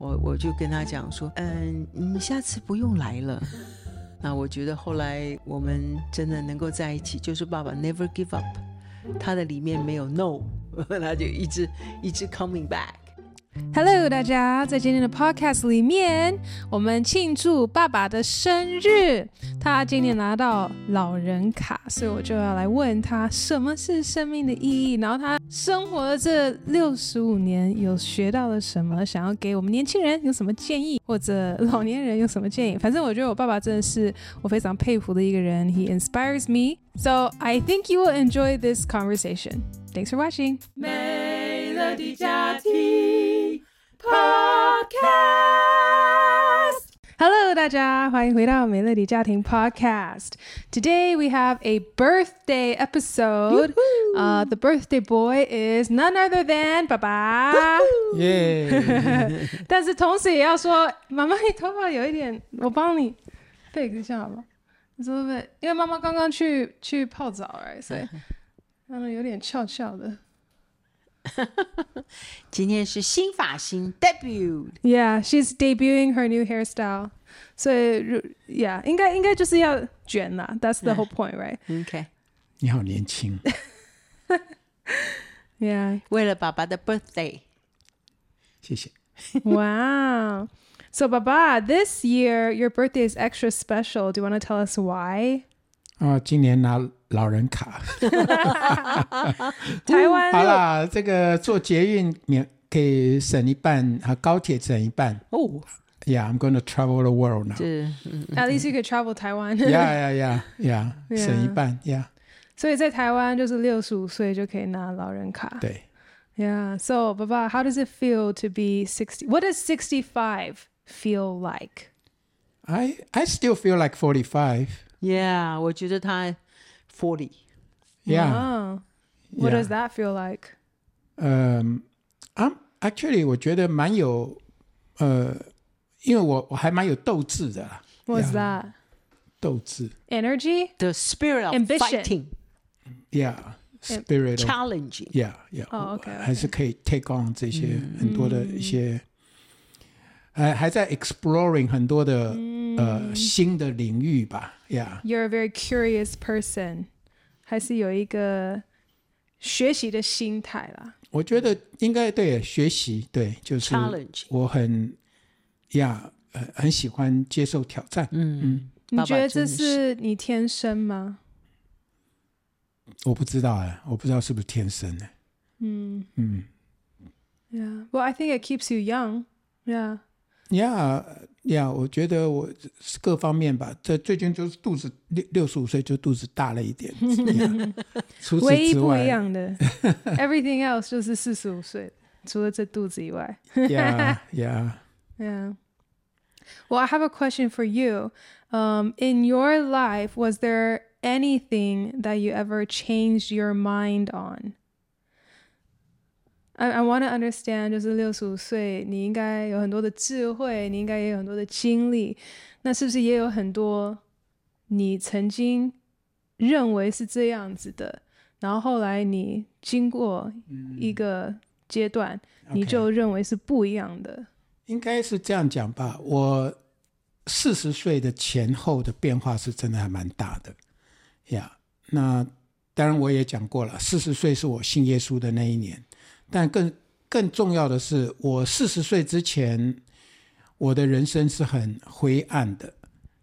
我我就跟他讲说，嗯，你下次不用来了。那我觉得后来我们真的能够在一起，就是爸爸 never give up，他的里面没有 no，他就一直一直 coming back。Hello，大家，在今天的 Podcast 里面，我们庆祝爸爸的生日。他今年拿到老人卡，所以我就要来问他什么是生命的意义。然后他生活的这六十五年，有学到了什么？想要给我们年轻人有什么建议，或者老年人有什么建议？反正我觉得我爸爸真的是我非常佩服的一个人。He inspires me, so I think you will enjoy this conversation. Thanks for watching. 美乐的家庭。Podcast Hello，大家欢迎回到美乐的家庭 Podcast。Today we have a birthday episode. Uh, the birthday boy is none other than 爸爸。耶！但是同时也要说，妈妈，你头发有一点，我帮你 fix 一下好吗？你说不？因为妈妈刚刚去去泡澡哎，所以让它有点翘翘的。 今天是新发型 debut。Yeah, she's debuting her new hairstyle. 所以，Yeah，应该应该就是要卷啦。That's the whole point, right? OK。你好年轻。 Yeah，为了爸爸的 birthday。谢谢。 Wow. So, 爸爸，this year your birthday is extra special. Do you want to tell us why? 啊，今年拿 老人卡，台湾好啦，这个坐捷运免可以省一半，和高铁省一半。哦，Yeah，I'm going to travel the world now。是，At least you could travel 台湾。 Yeah，Yeah，Yeah，Yeah，省一半。Yeah。所以在台湾就是六十五岁就可以拿老人卡。对。Yeah. So，爸爸，How does it feel to be sixty? What does sixty-five feel like? I I still feel like forty-five. Yeah，我觉得他 forty。Yeah。What does that feel like？嗯，I'm actually 我觉得蛮有，呃，因为我我还蛮有斗志的啦。 What's that？斗志。Energy？The spirit of fighting。 Yeah，spirit challenging。 Yeah，Yeah。哦，OK。还是可以 take on 这些很多的一些， 还还在 exploring 很多的呃新的领域吧。Yeah. You're a very curious person，还是有一个学习的心态啦？我觉得应该对学习，对，就是我很呀，呃，很喜欢接受挑战。嗯嗯，你觉得这是你天生吗？我不知道哎，我不知道是不是天生的。嗯嗯。Yeah. Well, I think it keeps you young. Yeah. Yeah. 呀，yeah, 我觉得我各方面吧，这最近就是肚子六六十五岁就肚子大了一点。Yeah, 除此之外唯一不一样的，everything else 就是四十五岁，除了这肚子以外。 Yeah, yeah, yeah. Well, I have a question for you. Um, in your life, was there anything that you ever changed your mind on? I I want to understand，就是六十五岁，你应该有很多的智慧，你应该也有很多的经历，那是不是也有很多你曾经认为是这样子的，然后后来你经过一个阶段，嗯、你就认为是不一样的？应该是这样讲吧。我四十岁的前后的变化是真的还蛮大的呀。Yeah, 那当然我也讲过了，四十岁是我信耶稣的那一年。但更更重要的是，我四十岁之前，我的人生是很灰暗的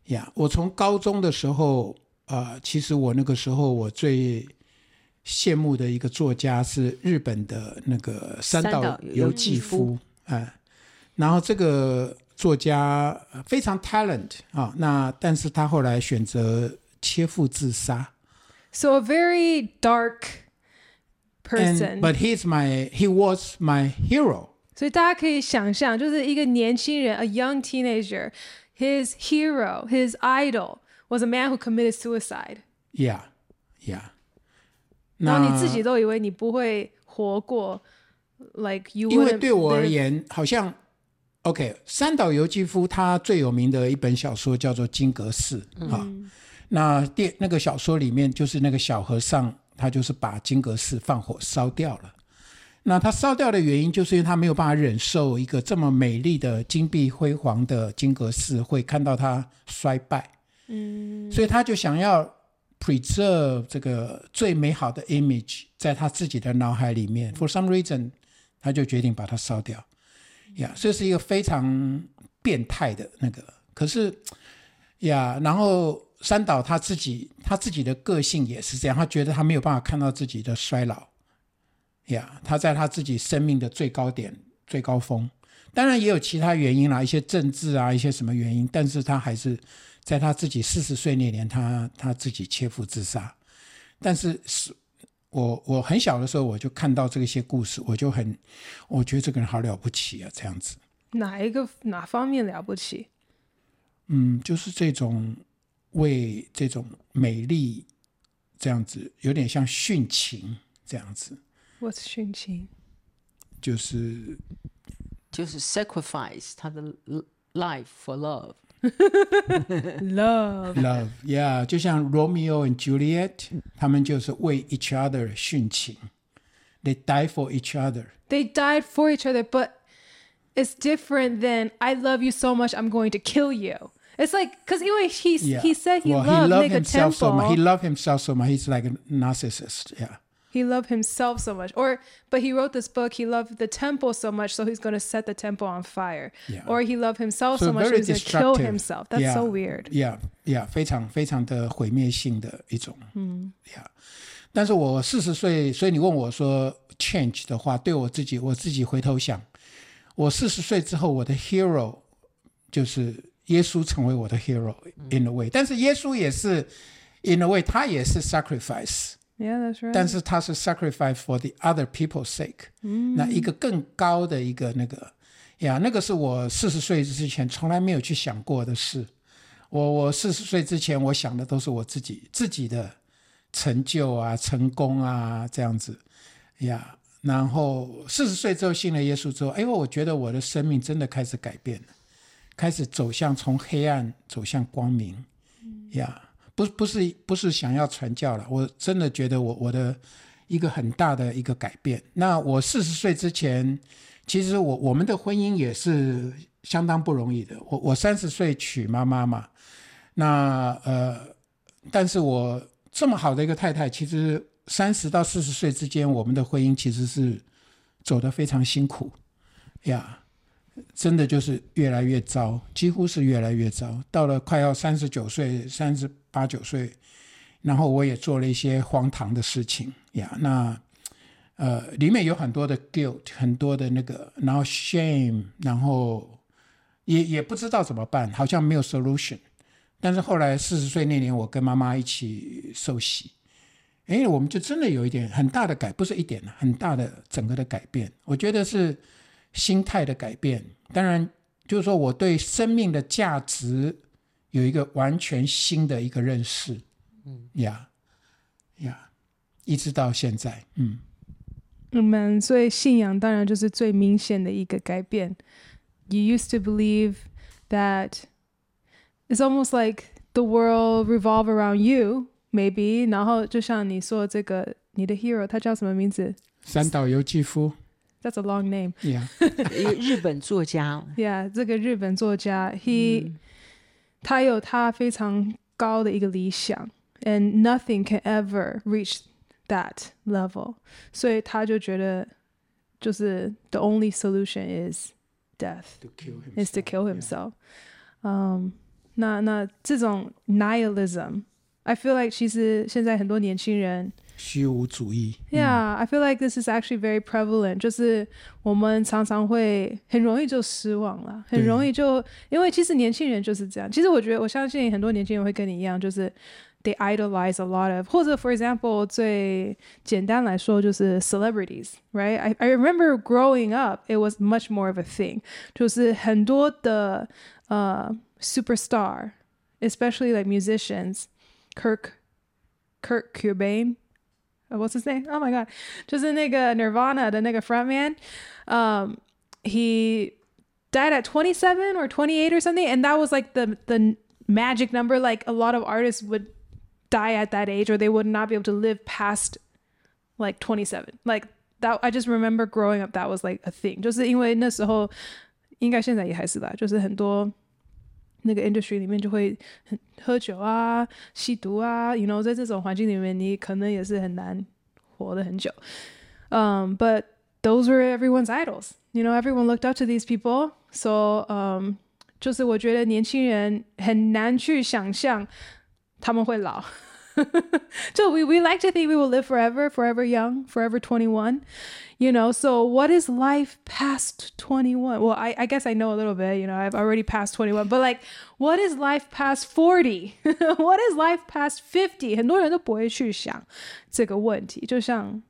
呀。我从高中的时候，啊、呃，其实我那个时候我最羡慕的一个作家是日本的那个三岛由纪夫啊。然后这个作家非常 talent 啊，那但是他后来选择切腹自杀。So a very dark. Person. And, but he's my, he was my hero. 所以大家可以想象，就是一个年轻人，a young teenager, his hero, his idol was a man who committed suicide. Yeah, yeah. 然后你自己都以为你不会活过，like you. 因为对我而言，好像，OK，三岛由纪夫他最有名的一本小说叫做《金阁寺》啊。那电那个小说里面就是那个小和尚。 他就是把金阁寺放火烧掉了。那他烧掉的原因，就是因为他没有办法忍受一个这么美丽的金碧辉煌的金阁寺会看到它衰败，嗯，所以他就想要 preserve 这个最美好的 image 在他自己的脑海里面。For some reason，他就决定把它烧掉。呀，这是一个非常变态的那个。可是呀，然后三岛他自己他自己的个性也是这样，他觉得他没有办法看到自己的衰老。呀他在他自己生命的最高点、最高峰，当然也有其他原因啦，一些政治啊，一些什么原因，但是他还是在他自己四十岁那年，他他自己切腹自杀。但是是我我很小的时候，我就看到这些故事，我就很，我觉得这个人好了不起啊，这样子。哪一个哪方面了不起？嗯，就是这种为这种美丽这样子，有点像殉情这样子。What's 殉情？就是就是 sacrifice 他的 life for love。 Love love yeah，就像 Romeo and Juliet，他们就是为 each other 殉情。They die for each other. They died for each other, but it's different than I love you so much, I'm going to kill you. It's like because 因为 he Yeah. he said he well, loved he loved 那个 himself so much. He temple. loved himself so much. He's like a narcissist. Yeah. He loved himself so much, or but he wrote this book. He loved the temple so much, so he's going to set the temple on fire. Yeah. Or he loved himself so, So much, very he's going to kill destructive. himself. That's Yeah. so weird. Yeah, yeah，非常非常的毁灭性的一种。嗯，Yeah。但是我四十岁，所以你问我说 change 的话，对我自己，我自己回头想，我四十岁之后，我的 hero 就是 耶稣成为我的 hero in a way，、但是耶稣也是 in a way，他也是 sacrifice。Yeah, that's right. 但是他是 sacrifice for the other people's sake，、那一个更高的一个那个呀，那个是我四十岁之前从来没有去想过的事。我我四十岁之前，我想的都是我自己自己的成就啊、成功啊这样子呀。然后四十岁之后信了耶稣之后，哎呦，我觉得我的生命真的开始改变了，开始走向从黑暗走向光明呀。不不是不是想要传教了，我真的觉得我我的一个很大的一个改变。那我四十岁之前，其实我我们的婚姻也是相当不容易的。我我三十岁娶妈妈嘛，那呃，但是我这么好的一个太太，其实三十到四十岁之间，我们的婚姻其实是走得非常辛苦呀。真的就是越来越糟，几乎是越来越糟。到了快要三十九岁、三十八九岁，然后我也做了一些荒唐的事情呀。那呃，里面有很多的 guilt，很多的那个，然后 shame，然后也也不知道怎么办，好像没有 solution。但是后来四十岁那年，我跟妈妈一起受洗，哎，我们就真的有一点很大的改，不是一点，很大的整个的改变。我觉得是。心态的改变，当然就是说我对生命的价值有一个完全新的一个认识，嗯呀呀，一直到现在，嗯，嗯，所以信仰当然就是最明显的一个改变。You used to believe that it's almost like the world revolve around you, maybe。然后就像你说这个你的 hero，他叫什么名字？三岛由纪夫。That's a long name. Yeah. 日本作家。 Yeah，这个日本作家，he、嗯、他有他非常高的一个理想，and nothing can ever reach that level，所以他就觉得，就是 the only solution is death, to kill is to kill himself。嗯，那那这种 nihilism，I feel like 其实现在很多年轻人。 虚无主义。 Yeah,、嗯、I feel like this is actually very prevalent。就是我们常常会很容易就失望了，很容易就因为其实年轻人就是这样。其实我觉得我相信很多年轻人会跟你一样，就是 they idolize a lot of，或者 for example 最简单来说就是 celebrities，right？I I remember growing up, it was much more of a thing，就是很多的呃、uh, superstar，especially like musicians，Kirk Kurt Cobain。 What's his name? Oh my god！就是那个 Nirvana 的那个 frontman，um, he died at 27 or 28 or something, and that was like the the magic number. Like a lot of artists would die at that age, or they would not be able to live past like 27. Like that I just remember growing up that was like a thing，就是因为那时候应该现在也还是吧，就是很多 那个 industry 里面就会喝酒啊、吸毒啊，you know，在这种环境里面，你可能也是很难活得很久。Um, but those were everyone's idols. You know, everyone looked up to these people. So, um, 就是我觉得年轻人很难去想象他们会老。 so we, we like to think we will live forever, forever young, forever 21. You know, so what is life past 21? Well, I, I guess I know a little bit, you know, I've already passed 21, but like, what is life past 40? what is life past 50? 很多人都不会去想这个问题，就像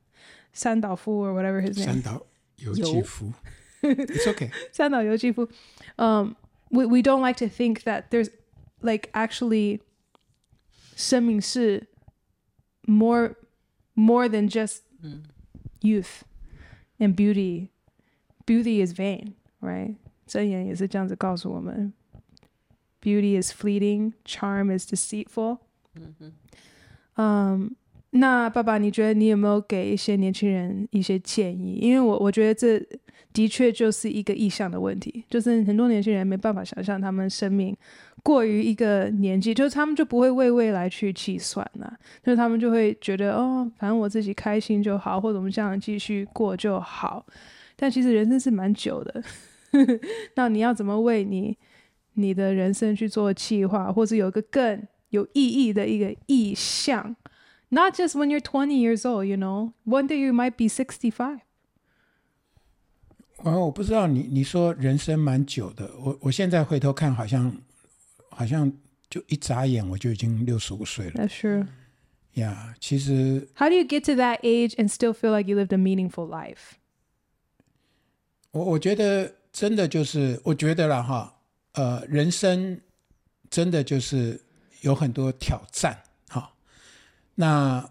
三岛夫 or whatever his name. 三岛由纪夫 It's okay. 三岛由纪夫 Um, we we don't like to think that there's like actually 生命是 more more than just youth and beauty. Beauty is vain, right? 箴言也是这样子告诉我们 Beauty is fleeting, charm is deceitful. Um, 那爸爸，你觉得你有没有给一些年轻人一些建议？因为我我觉得这 的确就是一个意向的问题，就是很多年轻人没办法想象他们生命过于一个年纪，就是他们就不会为未来去计算了，就是他们就会觉得哦，反正我自己开心就好，或者我们这样继续过就好。但其实人生是蛮久的，那你要怎么为你你的人生去做计划，或者有一个更有意义的一个意向？Not just when you're twenty years old, you know. One day you might be sixty-five. 65. 哦，我不知道你你说人生蛮久的，我我现在回头看，好像好像就一眨眼我就已经六十五岁了。That's true. 呀，其实 How do you get to that age and still feel like you lived a meaningful life? 我我觉得真的就是，我觉得了哈，呃，人生真的就是有很多挑战哈。那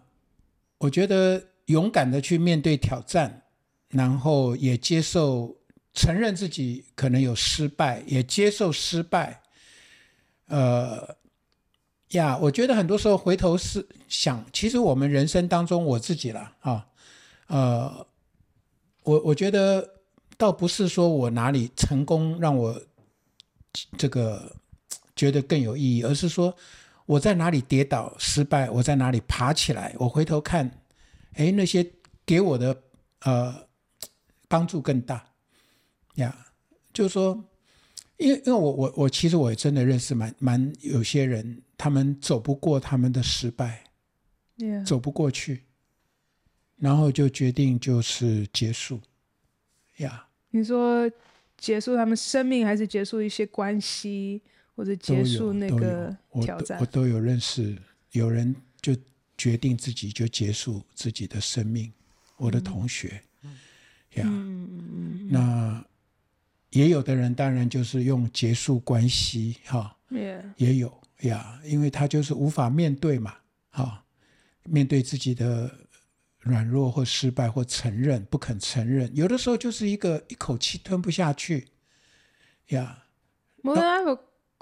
我觉得勇敢的去面对挑战，然后也接受、承认自己可能有失败，也接受失败。呃，呀，我觉得很多时候回头是想，其实我们人生当中，我自己啦，啊，呃，我我觉得倒不是说我哪里成功让我这个 觉得更有意义，而是说。我在哪里跌倒失败，我在哪里爬起来。我回头看，哎，那些给我的呃帮助更大呀。就是说，因为因为我我我其实我也真的认识蛮蛮有些人，他们走不过他们的失败.走不过去，然后就决定就是结束呀。你说结束他们生命，还是结束一些关系？或者结束那个挑战，我都，我都有认识，有人就决定自己就结束自己的生命。我的同学，呀，那也有的人当然就是用结束关系，哈，Yeah. 也有呀，因为他就是无法面对嘛，哈，面对自己的软弱或失败或承认，不肯承认，有的时候就是一个一口气吞不下去，呀。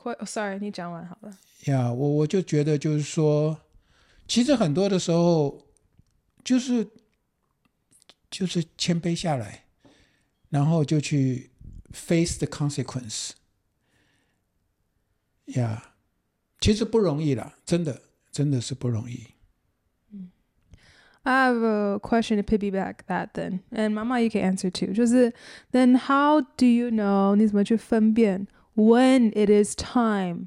Oh, sorry，你讲完好了。呀，我我就觉得就是说，其实很多的时候，就是就是谦卑下来，然后就去 face the consequence。呀，其实不容易啦，真的真的是不容易。I have a question to piggyback that then, and Mama, you can answer too. 就是 then how do you know？你怎么去分辨？when it is time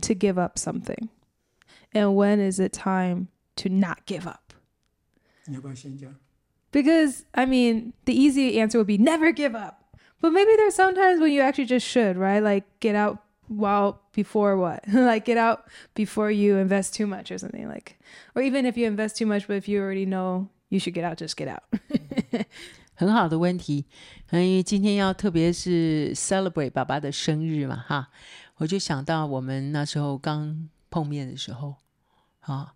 to give up something and when is it time to not give up because i mean the easy answer would be never give up but maybe there's sometimes when you actually just should right like get out while before what like get out before you invest too much or something like or even if you invest too much but if you already know you should get out just get out 很好的问题，因为今天要特别是 celebrate 爸爸的生日嘛，哈，我就想到我们那时候刚碰面的时候，啊，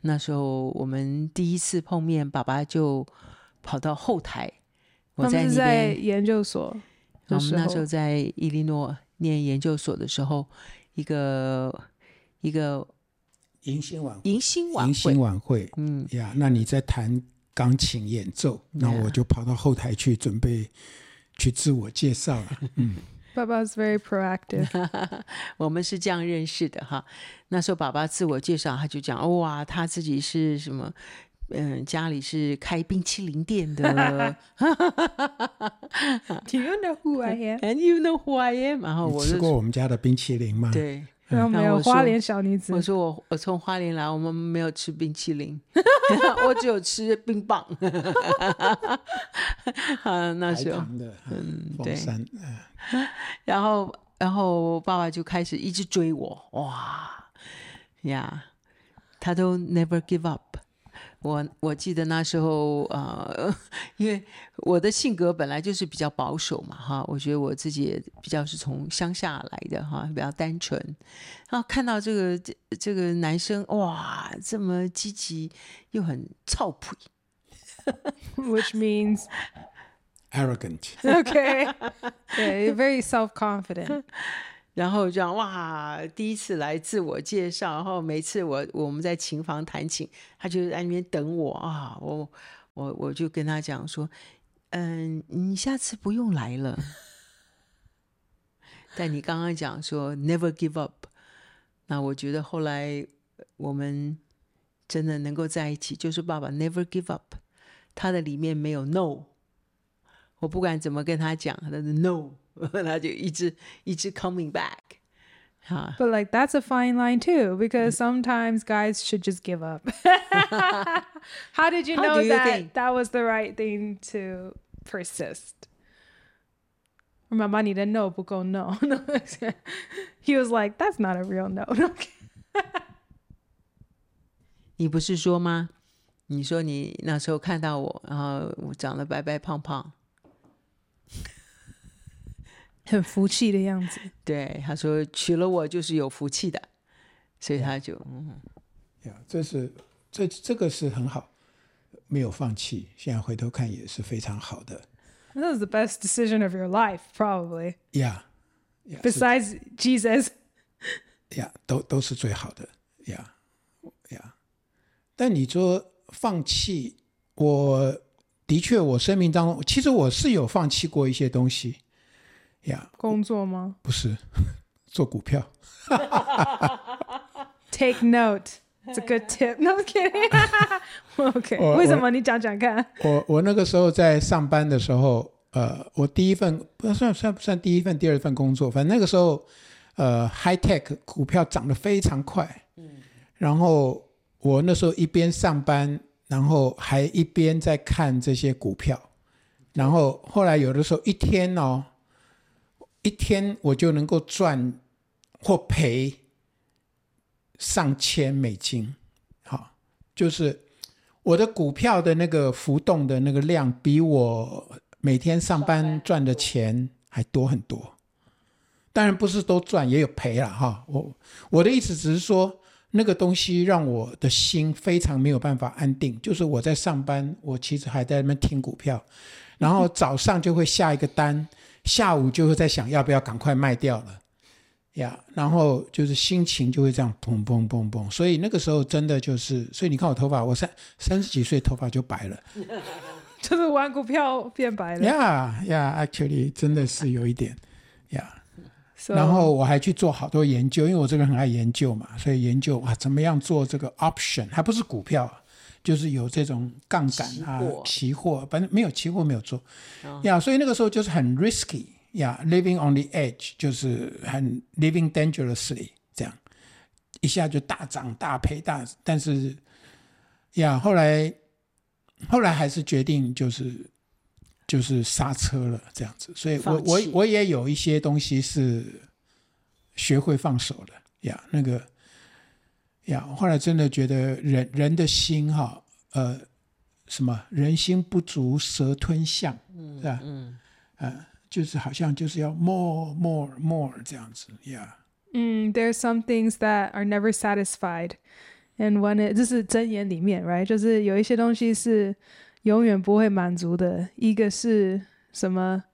那时候我们第一次碰面，爸爸就跑到后台，我在那边在研究所，我们那时候在伊利诺念研究所的时候，一个一个迎新晚迎新晚迎新晚会，嗯呀，那你在弹？钢琴演奏，那我就跑到后台去准备去自我介绍了。嗯，爸爸是 very proactive。我们是这样认识的哈。那时候爸爸自我介绍，他就讲哇，他自己是什么？嗯，家里是开冰淇淋店的。Do you know who I am? And you know who I am? 然后我吃过我们家的冰淇淋吗？对。然后没有花莲小女子。我说我我从花莲来，我们没有吃冰淇淋，我只有吃冰棒。啊，那时候嗯，对。然后然后爸爸就开始一直追我，哇呀，他都 never give up。我我记得那时候，呃，因为我的性格本来就是比较保守嘛，哈，我觉得我自己也比较是从乡下来的，哈，比较单纯。然后看到这个这这个男生，哇，这么积极又很臭屁，which means arrogant。Okay，对，very self-confident。然后这样哇，第一次来自我介绍，然后每次我我们在琴房弹琴，他就在那边等我啊，我我我就跟他讲说，嗯，你下次不用来了。但你刚刚讲说 never give up，那我觉得后来我们真的能够在一起，就是爸爸 never give up，他的里面没有 no，我不管怎么跟他讲，他的 no。他就一直一直 coming back，哈。But like that's a fine line too, because sometimes guys should just give up. How did you know that that was the right thing to persist? 妈妈，你的 no 不够 no。He was like, that's not a real no. 你不是说吗？你说你那时候看到我，然后我长得白白胖胖。 很福气的样子，对他说娶了我就是有福气的，所以他就嗯，呀，这是这这个是很好，没有放弃，现在回头看也是非常好的。That was the best decision of your life, probably. Yeah, besides Jesus. Yeah，都都是最好的。Yeah, yeah. 但你说放弃，我的确，我生命当中其实我是有放弃过一些东西。Yeah, 工作吗？不是，做股票。Take note, it's a good tip. No kidding. OK，为什么？你讲讲看。我我那个时候在上班的时候，呃，我第一份不算算不算第一份，第二份工作，反正那个时候，呃，high tech 股票涨得非常快。嗯。然后我那时候一边上班，然后还一边在看这些股票，然后后来有的时候一天哦。一天我就能够赚或赔上千美金，好，就是我的股票的那个浮动的那个量，比我每天上班赚的钱还多很多。当然不是都赚，也有赔了哈。我我的意思只是说，那个东西让我的心非常没有办法安定。就是我在上班，我其实还在那边听股票，然后早上就会下一个单。下午就会在想要不要赶快卖掉了，呀、然后就是心情就会这样砰砰砰砰，所以那个时候真的就是，所以你看我头发，我三三十几岁头发就白了，就是玩股票变白了。呀呀，actually 真的是有一点，呀、yeah。然后我还去做好多研究，因为我这个人很爱研究嘛，所以研究啊怎么样做这个 option，还不是股票。就是有这种杠杆啊，期货，反正没有期货没有做，呀、所以那个时候就是很 risky，呀、yeah,，living on the edge，就是很 living dangerously 这样，一下就大涨大赔大，但是呀后来后来还是决定就是就是刹车了这样子，所以我我我也有一些东西是学会放手的呀那个。呀，后来真的觉得人人的心哈，呃，什么人心不足蛇吞象，是吧？嗯，呃，就是好像就是要 more more more 这样子呀。嗯，There are some things that are never satisfied，and one it 这是箴言里面，right？就是有一些东西是永远不会满足的，一个是什么？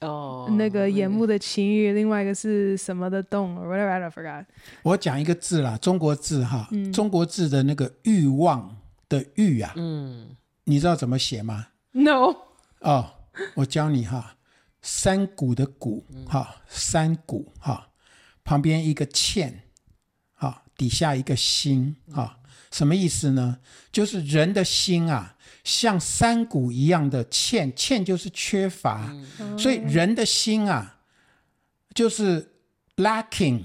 哦、oh,，那个眼目的情欲，另外一个是什么的动，or whatever I forgot。我讲一个字啦，中国字哈、嗯，中国字的那个欲望的欲啊，嗯，你知道怎么写吗？No，哦，我教你哈，山谷的谷哈，山谷哈，旁边一个欠，哈，底下一个心哈，什么意思呢？就是人的心啊，像山谷一样的欠，欠就是缺乏，所以人的心啊，就是 lacking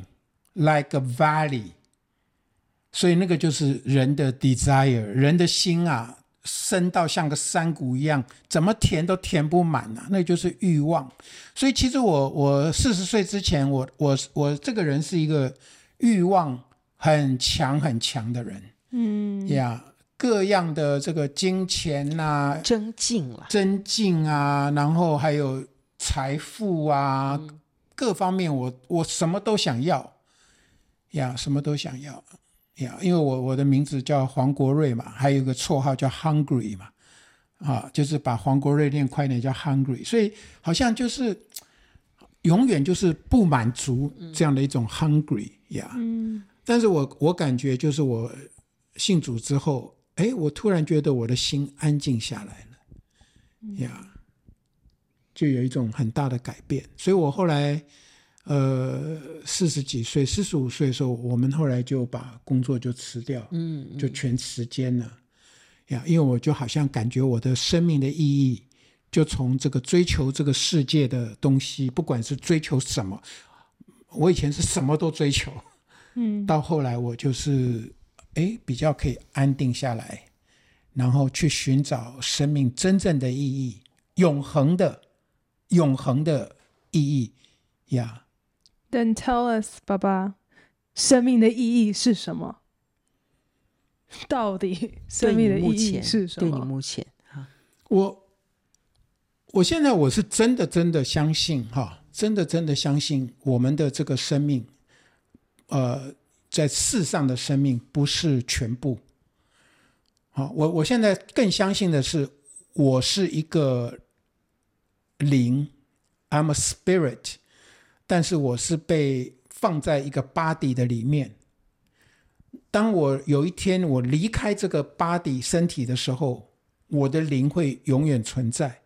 like a valley，所以那个就是人的 desire，人的心啊。深到像个山谷一样，怎么填都填不满呐、啊，那就是欲望。所以其实我我四十岁之前，我我我这个人是一个欲望很强很强的人。嗯呀，yeah, 各样的这个金钱呐、啊，增进了，增进啊，然后还有财富啊，嗯、各方面我我什么都想要呀什么都想要。呀，因为我我的名字叫黄国瑞嘛，还有一个绰号叫 Hungry 嘛，啊，就是把黄国瑞念快点叫 Hungry，所以好像就是永远就是不满足这样的一种 Hungry 呀。嗯。但是我我感觉就是我信主之后，哎，我突然觉得我的心安静下来了，呀，就有一种很大的改变，所以我后来。呃，四十几岁，四十五岁的时候，我们后来就把工作就辞掉，嗯，嗯，就全时间了呀。因为我就好像感觉我的生命的意义，就从这个追求这个世界的东西，不管是追求什么，我以前是什么都追求，嗯，到后来我就是哎比较可以安定下来，然后去寻找生命真正的意义，永恒的、永恒的意义呀。Then tell us，爸爸，生命的意义是什么？到底生命的意义是什么？对你目前，我我现在我是真的真的相信哈，真的真的相信我们的这个生命，呃，在世上的生命不是全部。好，我我现在更相信的是，我是一个灵，I'm a spirit。但是我是被放在一个 body 的里面。当我有一天我离开这个 body 身体的时候，我的灵会永远存在。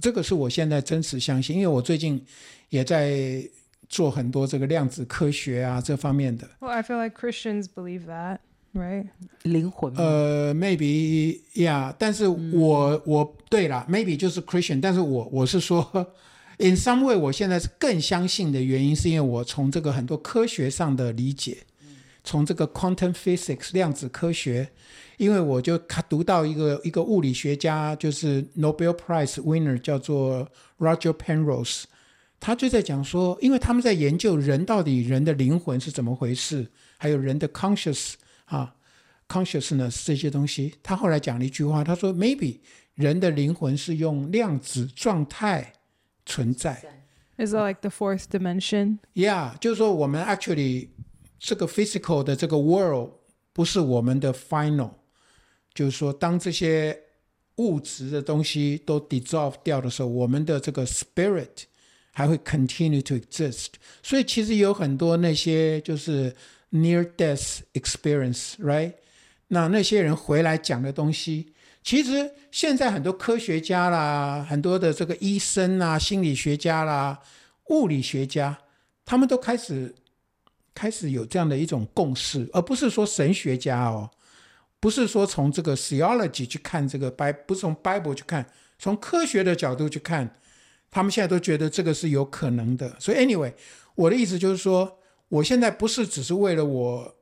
这个是我现在真实相信，因为我最近也在做很多这个量子科学啊这方面的。Well, I feel like Christians believe that, right? 灵魂。呃，maybe yeah，但是我、嗯、我对了，maybe 就是 Christian，但是我我是说。In some way，我现在是更相信的原因，是因为我从这个很多科学上的理解，从这个 quantum physics 量子科学，因为我就看读到一个一个物理学家，就是 Nobel Prize winner，叫做 Roger Penrose，他就在讲说，因为他们在研究人到底人的灵魂是怎么回事，还有人的 conscious 啊 consciousness 这些东西，他后来讲了一句话，他说 maybe 人的灵魂是用量子状态。存在，Is it like the fourth dimension? Yeah，就是说我们 actually 这个 physical 的这个 world 不是我们的 final，就是说当这些物质的东西都 dissolve 掉的时候，我们的这个 spirit 还会 continue to exist。所以其实有很多那些就是 near death experience，right？那那些人回来讲的东西。其实现在很多科学家啦，很多的这个医生啊、心理学家啦、物理学家，他们都开始开始有这样的一种共识，而不是说神学家哦，不是说从这个 theology 去看这个 Bible，不是从 Bible 去看，从科学的角度去看，他们现在都觉得这个是有可能的。所以 anyway，我的意思就是说，我现在不是只是为了我，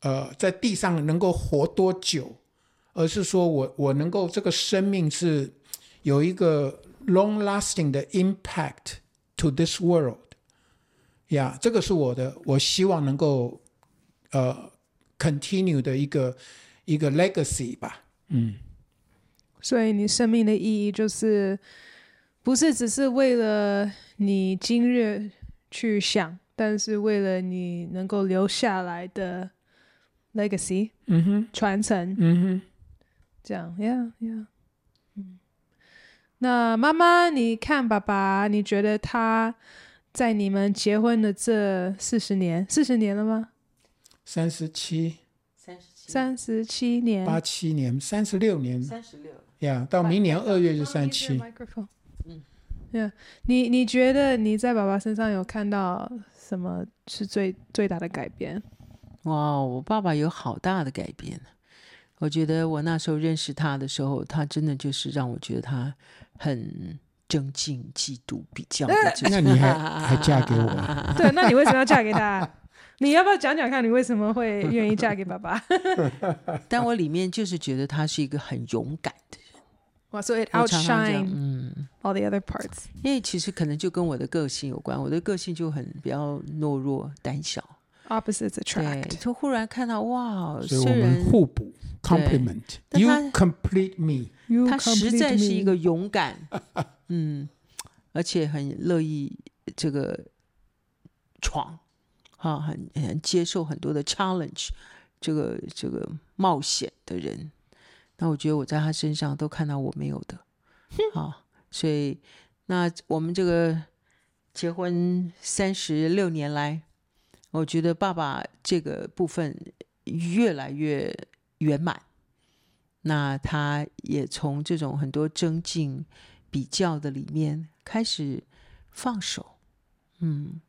呃，在地上能够活多久。而是说我我能够这个生命是有一个 long lasting 的 impact to this world，呀、这个是我的，我希望能够呃 continue 的一个一个 legacy 吧，嗯。所以你生命的意义就是不是只是为了你今日去想，但是为了你能够留下来的 legacy，嗯哼，传承，嗯哼。这样，yeah, yeah，嗯，那妈妈，你看爸爸，你觉得他在你们结婚的这四十年，四十年了吗？三十七，三十七。三十七年，八七年，三十六年，三十六。呀，到明年二月就三七。嗯，Yeah，你你觉得你在爸爸身上有看到什么是最最大的改变？哇，我爸爸有好大的改变。我觉得我那时候认识他的时候，他真的就是让我觉得他很争竞、嫉妒、比较的。那你还还嫁给我？对，那你为什么要嫁给他？你要不要讲讲看你为什么会愿意嫁给爸爸？但我里面就是觉得他是一个很勇敢的人。哇，所以 outshine 嗯 all the other parts。因为其实可能就跟我的个性有关，我的个性就很比较懦弱、胆小。Opposites attract。对，就忽然看到哇，所以我们互补，complement。You complete me。他实在是一个勇敢，嗯，而且很乐意这个闯，啊，很很接受很多的 challenge，这个这个冒险的人。那我觉得我在他身上都看到我没有的，好，所以那我们这个结婚三十六年来，我觉得爸爸这个部分越来越圆满。那他也从这种很多增进比较的里面开始放手，嗯，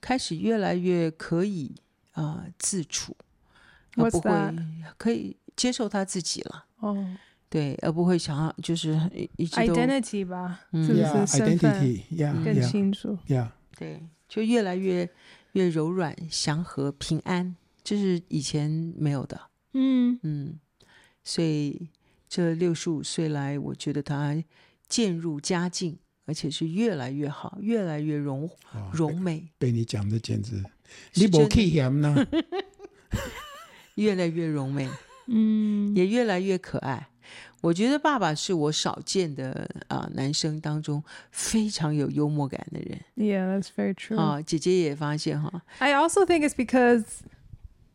开始越来越可以啊、呃、自处，而不会可以接受他自己了。哦，oh. 对，而不会想要就是一直都 identity 吧，嗯、是不是 yeah, 身份 identity, yeah, 更清楚？Yeah，对，就越来越越柔软、祥和、平安，这是以前没有的。嗯嗯，所以这六十五岁来，我觉得他渐入佳境，而且是越来越好，越来越容容美。被你讲的简直，你不气嫌呢？越来越容美。嗯，也越来越可爱。我觉得爸爸是我少见的啊、呃，男生当中非常有幽默感的人。Yeah, that's very true. 啊，姐姐也发现哈。I also think it's because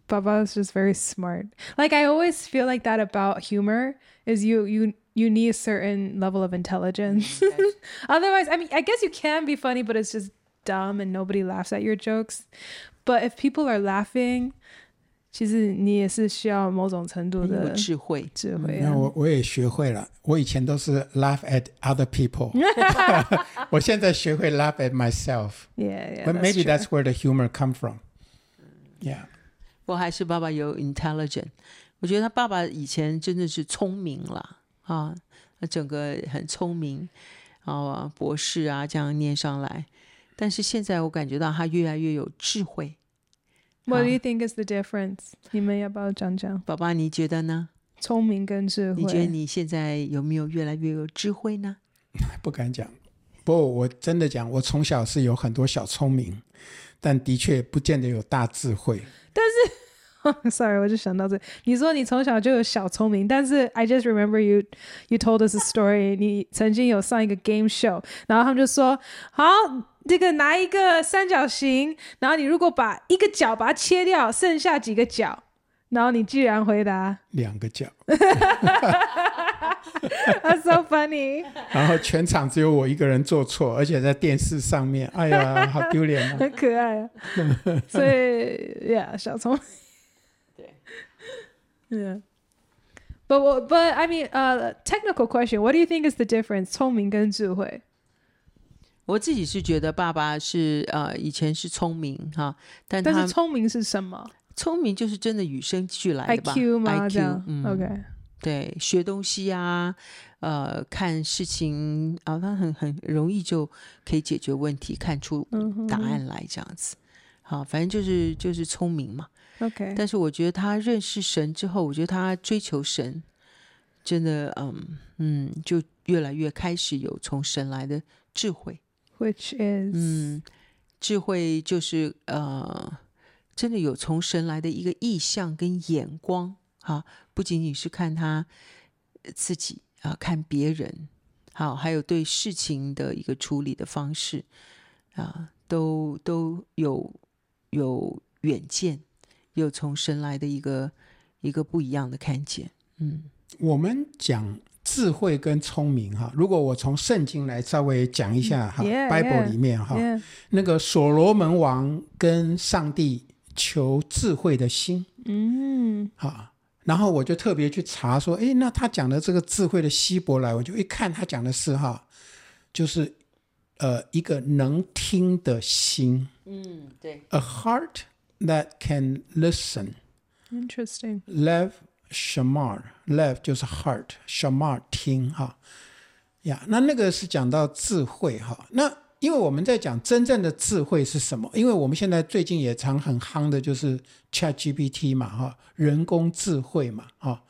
爸爸 is just very smart. Like I always feel like that about humor is you you you need a certain level of intelligence. Otherwise, I mean, I guess you can be funny, but it's just dumb and nobody laughs at your jokes. But if people are laughing. 其实你也是需要某种程度的智慧，智慧。那我我也学会了，我以前都是 laugh at other people，我现在学会 laugh at myself。Yeah, yeah. But maybe that's where the humor come from. Yeah. 我还是爸爸有 intelligent，我觉得他爸爸以前真的是聪明了啊，他整个很聪明啊，博士啊这样念上来，但是现在我感觉到他越来越有智慧。What do you think is the difference？你们要不要讲讲？爸爸，你觉得呢？聪明跟智慧，你觉得你现在有没有越来越有智慧呢？不敢讲，不过我真的讲，我从小是有很多小聪明，但的确不见得有大智慧。但是 sorry，我就想到这，你说你从小就有小聪明，但是 I just remember you you told us a story，你曾经有上一个 game show，然后他们就说好。这个拿一个三角形，然后你如果把一个角把它切掉，剩下几个角？然后你居然回答两个角。That's so funny。然后全场只有我一个人做错，而且在电视上面，哎呀，好丢脸啊！很可爱啊。所以，Yeah，小聪。对。Yeah。But but I mean, uh, technical question. What do you think is the difference? 聪明跟智慧。我自己是觉得爸爸是呃以前是聪明哈，但他但是聪明是什么？聪明就是真的与生俱来的吧？IQ 吗？IQ，嗯，OK，对，学东西啊，呃，看事情啊，他很很容易就可以解决问题，看出答案来这样子。好，反正就是就是聪明嘛。OK，但是我觉得他认识神之后，我觉得他追求神，真的嗯嗯，就越来越开始有从神来的智慧。Which is，嗯，智慧就是呃，真的有从神来的一个意向跟眼光哈，不仅仅是看他自己啊，看别人，好，还有对事情的一个处理的方式啊，都都有有远见，有从神来的一个一个不一样的看见，嗯，我们讲。智慧跟聪明哈，如果我从圣经来稍微讲一下哈 Yeah,，Bible 里面哈，yeah. 那个所罗门王跟上帝求智慧的心，嗯，哈，然后我就特别去查说，诶，那他讲的这个智慧的希伯来，我就一看他讲的是哈，就是呃一个能听的心，嗯，对，a heart that can listen。Interesting. Lev shamar，lev 就是 heart，shamar 听哈呀。那那个是讲到智慧哈。那因为我们在讲真正的智慧是什么？因为我们现在最近也常很夯的就是 ChatGPT 嘛哈，人工智慧嘛哈。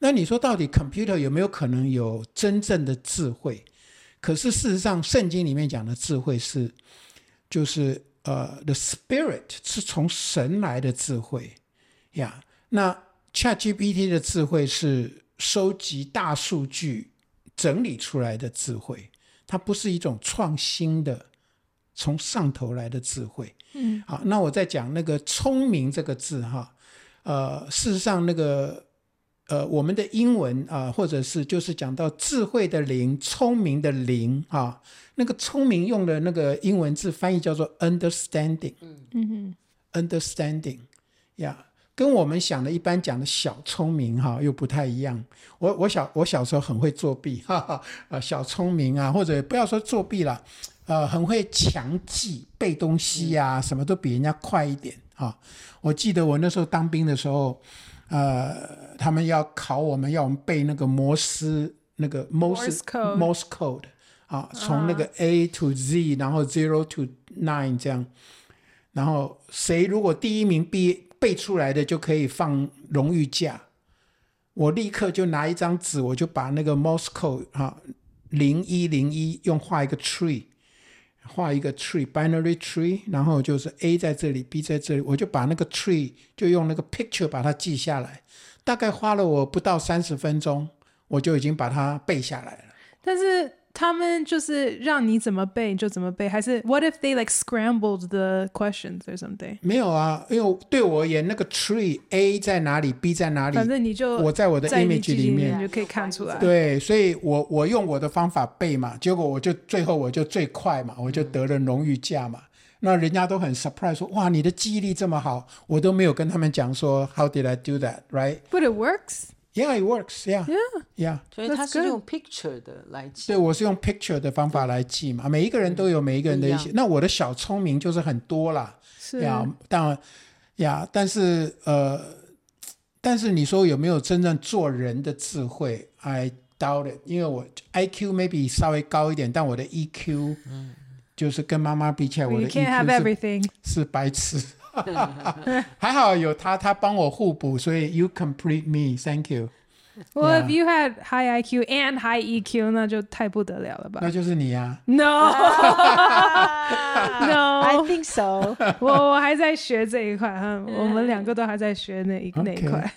那你说到底 computer 有没有可能有真正的智慧？可是事实上，圣经里面讲的智慧是，就是呃，the spirit 是从神来的智慧。呀，yeah, 那 ChatGPT 的智慧是收集大数据整理出来的智慧，它不是一种创新的从上头来的智慧。嗯，好，那我再讲那个“聪明”这个字哈，呃，事实上那个呃，我们的英文啊、呃，或者是就是讲到智慧的灵、聪明的灵啊，那个“聪明”用的那个英文字翻译叫做 “understanding”。嗯嗯，understanding，呀。Yeah. 跟我们想的一般讲的小聪明哈又不太一样。我我小我小时候很会作弊，哈 哈，呃，小聪明啊，或者不要说作弊了，呃，很会强记背东西呀、啊，什么都比人家快一点啊。我记得我那时候当兵的时候，呃，他们要考我们，要我们背那个摩斯那个 Morse Morse code 啊，从那个 A to Z，然后 zero to nine 这样，然后谁如果第一名毕业。背出来的就可以放荣誉假，我立刻就拿一张纸，我就把那个 Morse code 啊零一零一用画一个 tree，画一个 tree binary tree，然后就是 A 在这里，B 在这里，我就把那个 tree 就用那个 picture 把它记下来，大概花了我不到三十分钟，我就已经把它背下来了。但是。他们就是让你怎么背就怎么背，还是 What if they like scrambled the questions or something？没有啊，因为对我而言，那个 tree A 在哪里，B 在哪里，反正你就我在我的 image 里面你就可以看出来。对，所以我我用我的方法背嘛，结果我就最后我就最快嘛，我就得了荣誉价嘛。那人家都很 surprise 说，哇，你的记忆力这么好，我都没有跟他们讲说 How did I do that, right? But it works. Yeah, it works. Yeah, yeah, yeah. 所以他是用 picture 的来记。对，我是用 picture 的方法来记嘛。每一个人都有每一个人的一些。那我的小聪明就是很多啦。是呀，但呀，但是呃，但是你说有没有真正做人的智慧？I doubt it。因为我 IQ maybe 稍微高一点，但我的 EQ，就是跟妈妈比起来，我的 EQ 是是白痴。还好有他，他帮我互补，所以 you complete me. Thank you. Well, if you had high IQ and high EQ，那就太不得了了吧？那就是你呀、啊。No，No，I think so 我我还在学这一块，哈，我们两个都还在学那一那一块。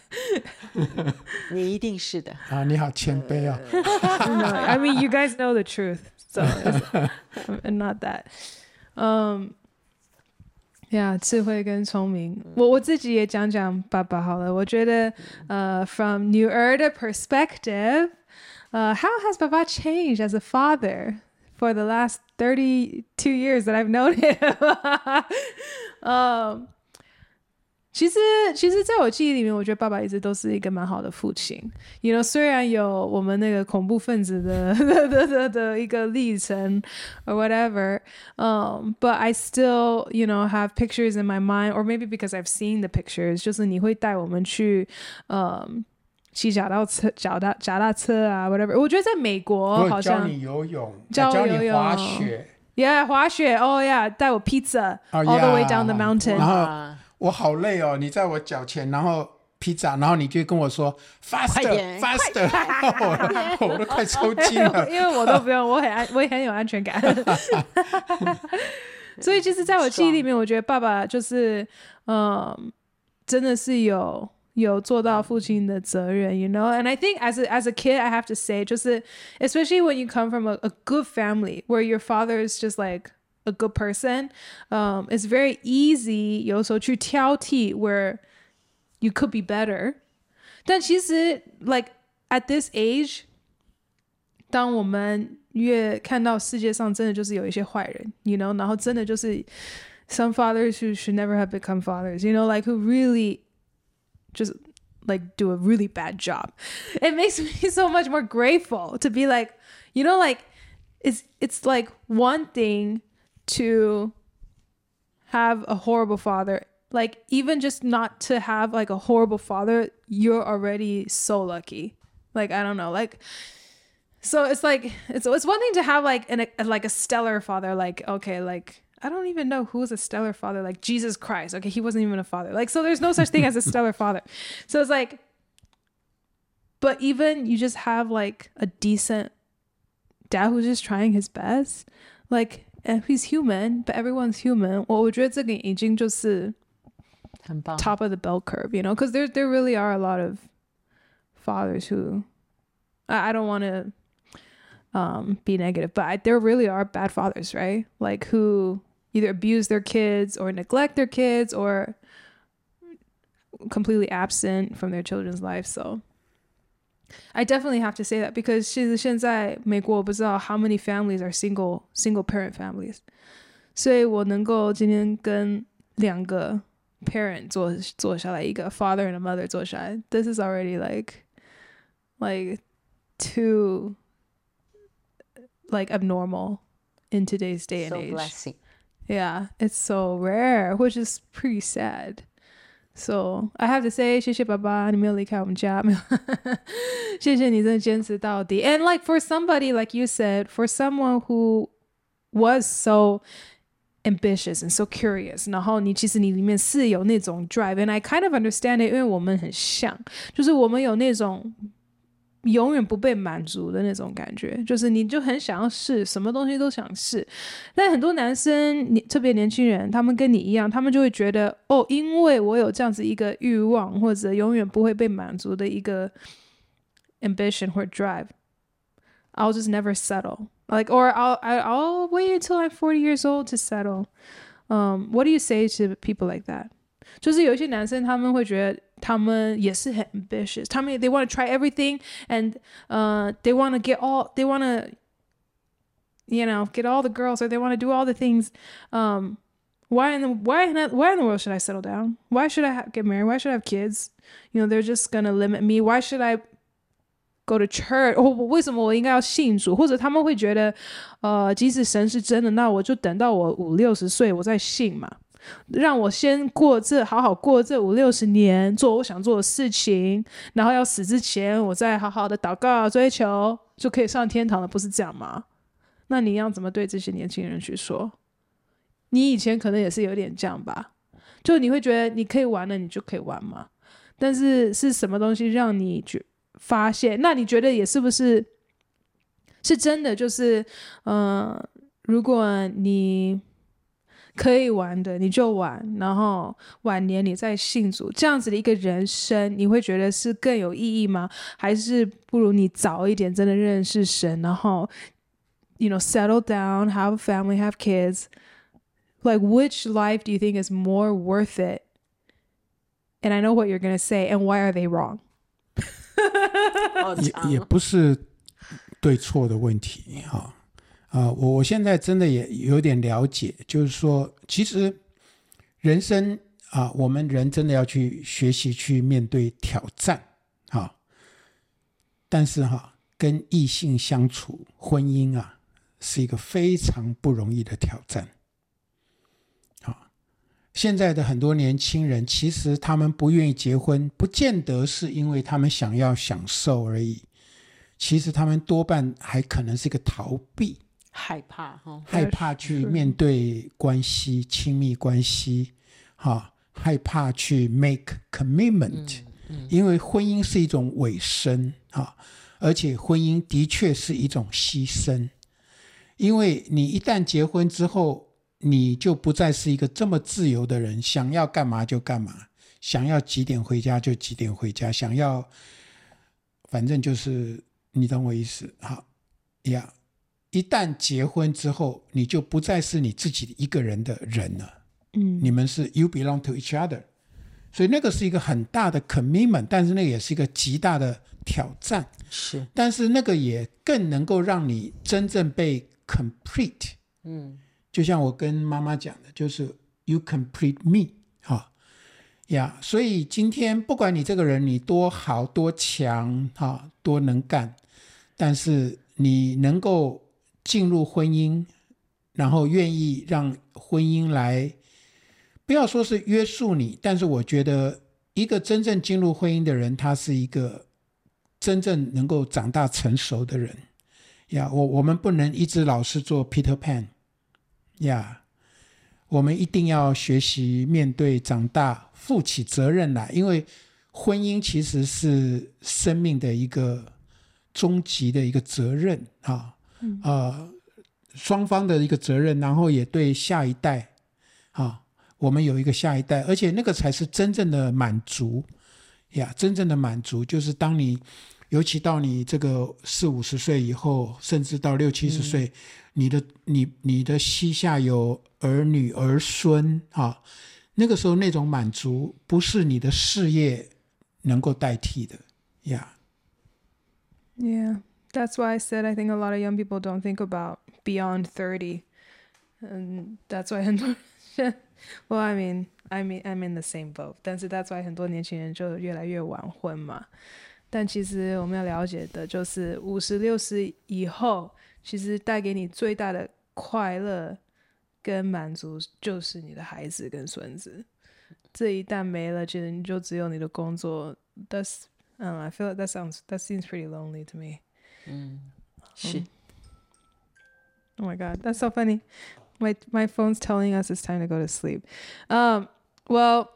你一定是的啊，你好谦卑啊。no, I mean, you guys know the truth, so I'm not that. Um. 呀，yeah, 智慧跟聪明，我我自己也讲讲爸爸好了。我觉得，呃、uh,，from 女儿的 perspective，呃、uh,，how has 爸爸 changed as a father for the last thirty-two years that I've known him？ 嗯。 um, 其实，其实，在我记忆里面，我觉得爸爸一直都是一个蛮好的父亲。You know，虽然有我们那个恐怖分子的的的的的一个历程，or whatever，嗯、um,，but I still you know have pictures in my mind，or maybe because I've seen the pictures，就是你会带我们去，嗯，骑脚踏车、脚踏脚踏车啊，whatever。我觉得在美国好像教你游泳，教你滑雪，Yeah，滑雪，哦呀，带我 pizza，all the way down the mountain。 我好累哦！你在我脚前，然后披萨，然后你就跟我说 faster，faster，我我都快抽筋了。因为我都不用，我很安，我也很有安全感。所以，其实在我记忆里面，我觉得爸爸就是，嗯，真的是有有做到父亲的责任，you know。And I think as a as a kid, I have to say，就是 especially when you come from a a good family where your father is just like a good person, um, it's very easy 有时候去挑剔 where you could be better。但其实 like at this age，当我们越看到世界上真的就是有一些坏人，you know，然后真的就是 some fathers who should never have become fathers，you know，like who really just like do a really bad job. It makes me so much more grateful to be like, you know, like it's it's like one thing to have a horrible father. Like even just not to have like a horrible father, you're already so lucky. Like I don't know, like so it's like it's it's one thing to have like an a, like a stellar father like okay like I don't even know who's a stellar father like Jesus Christ okay he wasn't even a father like so there's no such thing as a stellar father so it's like but even you just have like a decent dad who's just trying his best like and he's human but everyone's human 我我觉得这个已经就是很棒。 top of the bell curve, you know, because there there really are a lot of fathers who I, I don't want to um, be negative, but I, there really are bad fathers, right? Like who either abuse their kids or neglect their kids or completely absent from their children's life. So I definitely have to say that because 其实现在美国我不知道 how many families are single single parent families，所以我能够今天跟两个 parent 坐坐下来，一个 father and a mother 坐下来，this is already like like too like abnormal in today's day and So age. blessing. Yeah, it's so rare, which is pretty sad. So I have to say, 谢谢爸爸，你没有离开我们家，没有，谢谢你真的坚持到底。And like for somebody like you said, for someone who was so ambitious and so curious，然后你其实你里面是有那种 drive，and I kind of understand it，因为我们很像，就是我们有那种 永远不被满足的那种感觉，就是你就很想要试，什么东西都想试。但很多男生，你特别年轻人，他们跟你一样，他们就会觉得，哦，因为我有这样子一个欲望，或者永远不会被满足的一个 ambition 或 drive，I'll just never settle. Like, or I'll I'll wait until I'm forty years old to settle. Um, what do you say to people like that? 就是有一些男生他们会觉得他们也是很 ambitious，他们 they want to try everything and uh they want to get all they want to you know get all the girls or they want to do all the things um why in the why in the, why in the world should I settle down? Why should I ha- get married? Why should I have kids? You know, they're just gonna limit me. Why should I go to church？或为什么我应该要信主？或者他们会觉得，呃，即使神是真的，那我就等到我五六十岁我再信嘛。 让我先过这好好过这五六十年，做我想做的事情，然后要死之前，我再好好的祷告追求，就可以上天堂了，不是这样吗？那你要怎么对这些年轻人去说？你以前可能也是有点这样吧，就你会觉得你可以玩了，你就可以玩嘛。但是是什么东西让你觉发现？那你觉得也是不是是真的？就是嗯、如果你可以玩的，你就玩，然后晚年你再信主，这样子的一个人生，你会觉得是更有意义吗？还是不如你早一点真的认识神，然后，you know, settle down, have a family, have kids. Like, which life do you think is more worth it? And I know what you're gonna say, and why are they wrong? 也也不是对错的问题哈。啊、啊我我现在真的也有点了解，就是说，其实人生啊，我们人真的要去学习去面对挑战，啊。但是哈，跟异性相处，婚姻啊，是一个非常不容易的挑战。好，现在的很多年轻人，其实他们不愿意结婚，不见得是因为他们想要享受而已，其实他们多半还可能是一个逃避。害怕哈，害怕去面对关系、亲密关系，哈，害怕去 make commitment，、因为婚姻是一种委身啊，而且婚姻的确是一种牺牲，因为你一旦结婚之后，你就不再是一个这么自由的人，想要干嘛就干嘛，想要几点回家就几点回家，想要，反正就是你懂我意思，好，呀、yeah.。一旦结婚之后，你就不再是你自己一个人的人了。嗯，你们是 you belong to each other，所以那个是一个很大的 commitment，但是那个也是一个极大的挑战。是，但是那个也更能够让你真正被 complete。嗯，就像我跟妈妈讲的，就是 you complete me，哈，呀。所以今天不管你这个人你多好多强哈，多能干，但是你能够进入婚姻，然后愿意让婚姻来，不要说是约束你，但是我觉得一个真正进入婚姻的人，他是一个真正能够长大成熟的人。呀，我我们不能一直老是做 Peter Pan，呀，我们一定要学习面对长大，负起责任来，因为婚姻其实是生命的一个终极的一个责任啊，呃，双方的一个责任，然后也对下一代啊，我们有一个下一代，而且那个才是真正的满足呀，真正的满足就是当你。尤其到你这个四五十岁以后，甚至到六七十岁，嗯、你的你你的膝下有儿女儿孙啊，那个时候那种满足不是你的事业能够代替的呀。Yeah. Yeah, that's why I said I think a lot of young people don't think about beyond thirty, and that's why 很多人，Well, I mean, I mean, I'm in the same boat. 但是 that's why 很多年轻人就越来越晚婚嘛。但其实我们要了解的就是五十六十以后，其实带给你最大的快乐跟满足就是你的孩子跟孙子。这一旦没了，其实你就只有你的工作。That's, um, I feel like that sounds, that seems pretty lonely to me. 嗯，是。Oh my God, that's so funny. My my phone's telling us it's time to go to sleep. Um, well.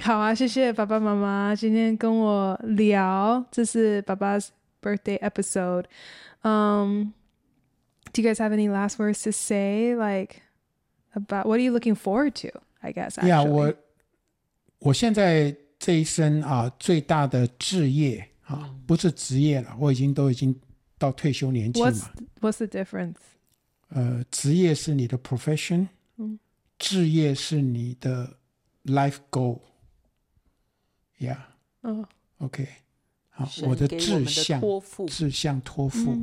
好啊，谢谢爸爸妈妈今天跟我聊，这是爸爸 birthday episode。Um, do you guys have any last words to say? Like about what are you looking forward to? I guess. Actually. Yeah，我我现在这一生啊，最大的志业 啊，不是职业了，我已经都已经到退休年纪嘛。What's, what's the difference? 呃，职业是你的 profession，嗯，志业是你的 life goal，yeah，，嗯，OK，好，我的志向，志向托付，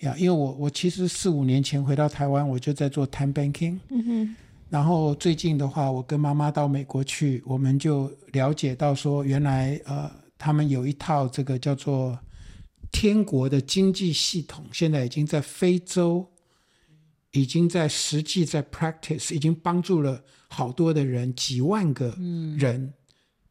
呀，因为我我其实四五年前回到台湾，我就在做 time banking，嗯哼，然后最近的话，我跟妈妈到美国去，我们就了解到说，原来呃，他们有一套这个叫做天国的经济系统，现在已经在非洲，已经在实际在 practice，已经帮助了好多的人，几万个人。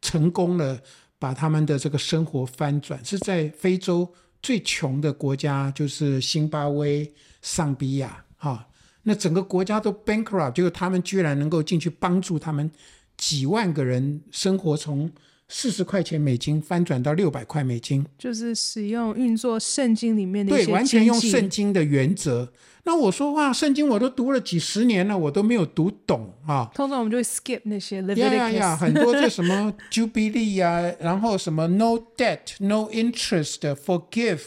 成功了，把他们的这个生活翻转，是在非洲最穷的国家，就是辛巴威、尚比亚，哈，那整个国家都 bankrupt，就是他们居然能够进去帮助他们几万个人生活从四十块钱美金翻转到六百块美金，就是使用运作圣经里面的对，完全用圣经的原则。那我说话，圣经我都读了几十年了，我都没有读懂啊。通常我们就会 skip 那些。呀呀呀，很多这什么 Jubilee 啊，然后什么 No debt, no interest, forgive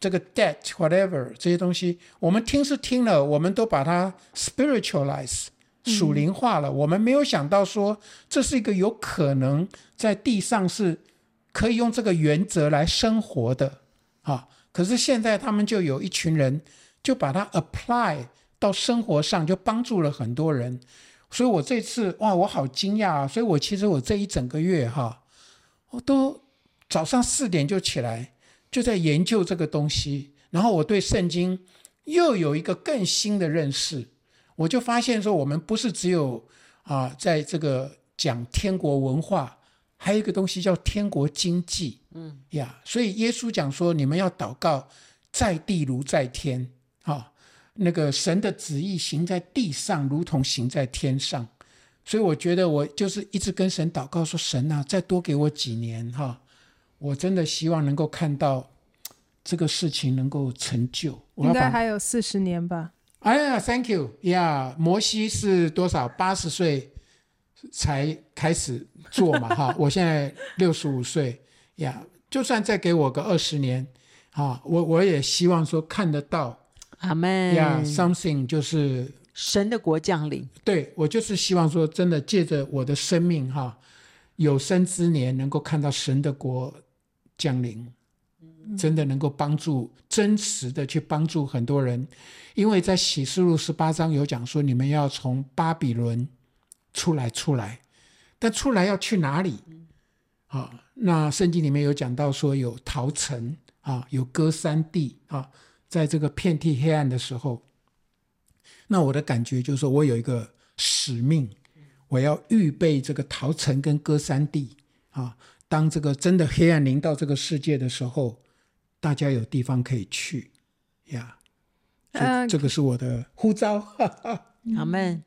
这个 debt, whatever 这些东西，我们听是听了，我们都把它 spiritualize 属灵化了。嗯、我们没有想到说，这是一个有可能在地上是可以用这个原则来生活的啊。可是现在他们就有一群人。就把它 apply 到生活上，就帮助了很多人。所以我这次哇，我好惊讶啊！所以我其实我这一整个月哈，我都早上四点就起来，就在研究这个东西。然后我对圣经又有一个更新的认识。我就发现说，我们不是只有啊，在这个讲天国文化，还有一个东西叫天国经济。嗯呀，所以耶稣讲说，你们要祷告，在地如在天。好、哦，那个神的旨意行在地上，如同行在天上。所以我觉得我就是一直跟神祷告说：“神啊，再多给我几年哈、哦！我真的希望能够看到这个事情能够成就。”应该还有四十年吧？哎呀，Thank you 呀！摩西是多少？八十岁才开始做嘛？哈，我现在六十五岁呀，就算再给我个二十年，哈，我我也希望说看得到。阿门。呀，something 就是神的国降临。对，我就是希望说，真的借着我的生命哈，有生之年能够看到神的国降临，真的能够帮助真实的去帮助很多人，因为在启示录十八章有讲说，你们要从巴比伦出来，出来，但出来要去哪里？啊，那圣经里面有讲到说有逃城啊，有歌三地啊，在这个遍地黑暗的时候，那我的感觉就是说我有一个使命，我要预备这个逃城跟歌三地啊，当这个真的黑暗临到这个世界的时候，大家有地方可以去呀。Yeah, 这个是我的呼召。阿门。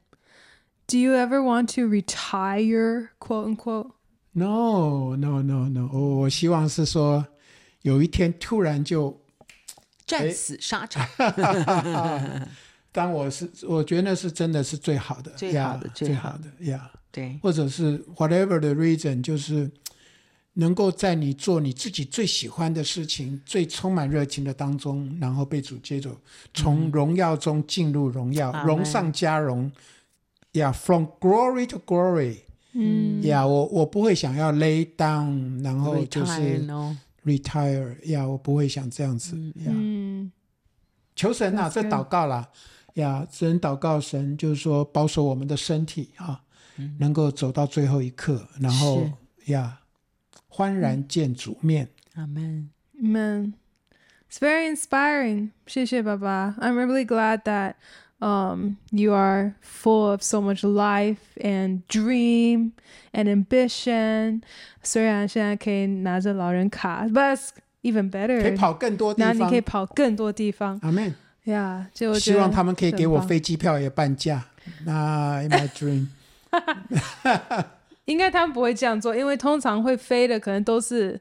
Do you ever want to retire, quote unquote? No, no, no, no. 我我希望是说，有一天突然就战死沙场。当我是，我觉得那是真的是最好的，最好的，最好的呀。对，或者是 whatever the reason，就是能够在你做你自己最喜欢的事情、最充满热情的当中，然后被主接走，从荣耀中进入荣耀，荣上加荣。呀，from glory to glory。嗯，呀，我我不会想要 lay down，然后就是 retire。呀，我不会想这样子。嗯，求神啊，这祷告啦，呀，只能祷告神，就是说保守我们的身体啊，能够走到最后一刻，然后呀，欢然见主面。阿门，Amen。It's very inspiring。谢谢爸爸。I'm really glad that. Um, you are full of so much life and dream and ambition. 虽然现在可以拿着老人卡，but even better，可以跑更多地方。那你可以跑更多地方。阿门。呀，就希望他们可以给我飞机票也半价。那 in my dream， 应该他们不会这样做，因为通常会飞的可能都是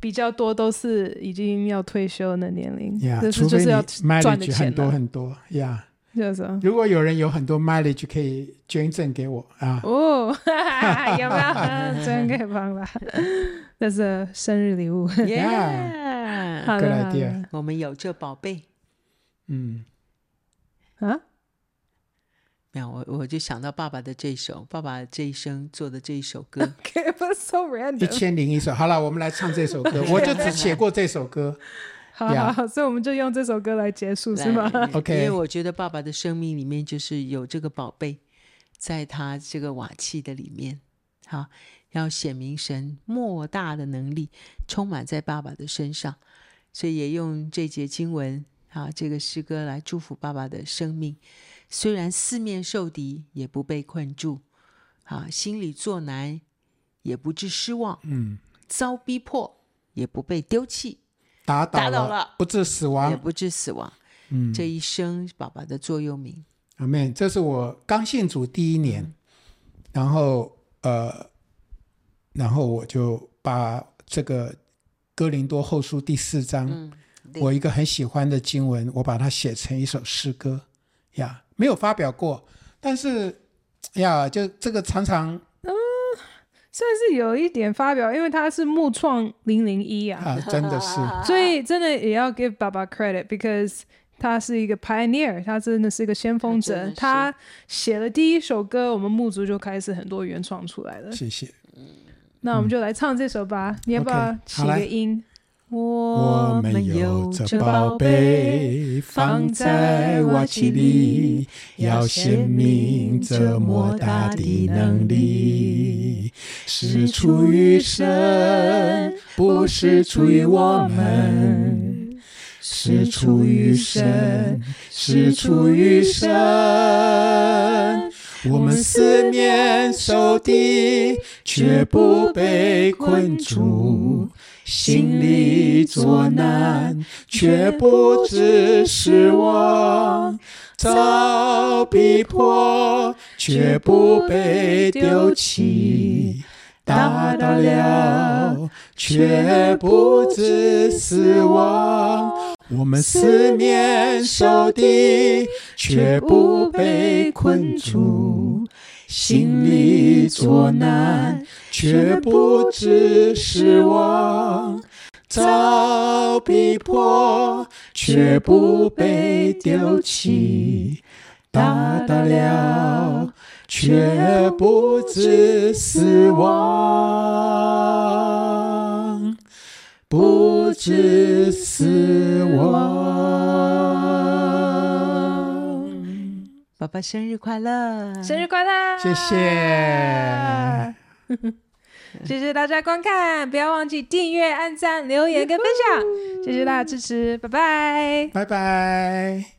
比较多，都是已经要退休的年龄。呀，就是就是要赚的钱很多很多。呀。就是如果有人有很多 mileage 可以捐赠给我啊！哦，有没有捐给爸爸？这是生日礼物。Yeah，好的，好的。我们有这宝贝。嗯。啊？没有，我我就想到爸爸的这首，爸爸这一生做的这一首歌。Okay, but so random。一千零一首。好了，我们来唱这首歌。我就只写过这首歌。好好好，所以我们就用这首歌来结束，是吗？OK。因为我觉得爸爸的生命里面就是有这个宝贝，在他这个瓦器的里面，好，要显明神莫大的能力充满在爸爸的身上，所以也用这节经文，啊，这个诗歌来祝福爸爸的生命。虽然四面受敌，也不被困住，啊，心里作难，也不致失望，嗯，遭逼迫，也不被丢弃。打倒了，打倒了，不致死亡，也不致死亡。嗯，这一生爸爸的座右铭。阿门。这是我刚信主第一年，嗯、然后呃，然后我就把这个哥林多后书第四章，嗯、我一个很喜欢的经文，我把它写成一首诗歌呀，没有发表过，但是呀，就这个常常。嗯算是有一点发表，因为他是木创零零一啊，啊，真的是，所以真的也要 give 爸爸 credit，because 他是一个 pioneer，他真的是一个先锋者，他写了第一首歌，我们木族就开始很多原创出来了。谢谢，那我们就来唱这首吧，嗯、你要不要起个音？Okay, 我们有这宝贝放在瓦器里，要显明这莫大的能力，是出于神，不是出于我们，是出于神，是出于神。我们四面受敌，却不被困住。心里作难，却不致失望；遭逼迫，却不被丢弃；打倒了，却不致死亡。我们四面受敌，却不被困住。心里作难，却不知失望；遭逼迫，却不被丢弃；大大了，却不知死亡，不知死亡。爸爸生日快乐！生日快乐！谢谢。谢谢大家观看，不要忘记订阅、按赞、留言跟分享，谢谢大家支持，拜拜，拜拜。